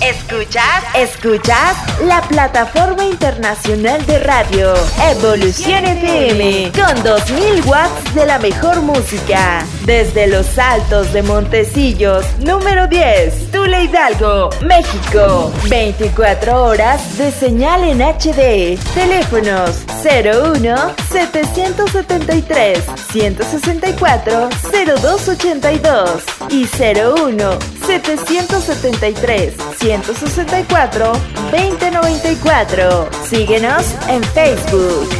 ¿Escuchas? ¿Escuchas? La plataforma internacional de radio Evolución FM con 2000 watts de la mejor música. Desde los altos de Montecillos, número 10, Tula Hidalgo, México. 24 horas de señal en HD. Teléfonos 01 773 164 0282 y 01 773 164 2094. Síguenos en Facebook.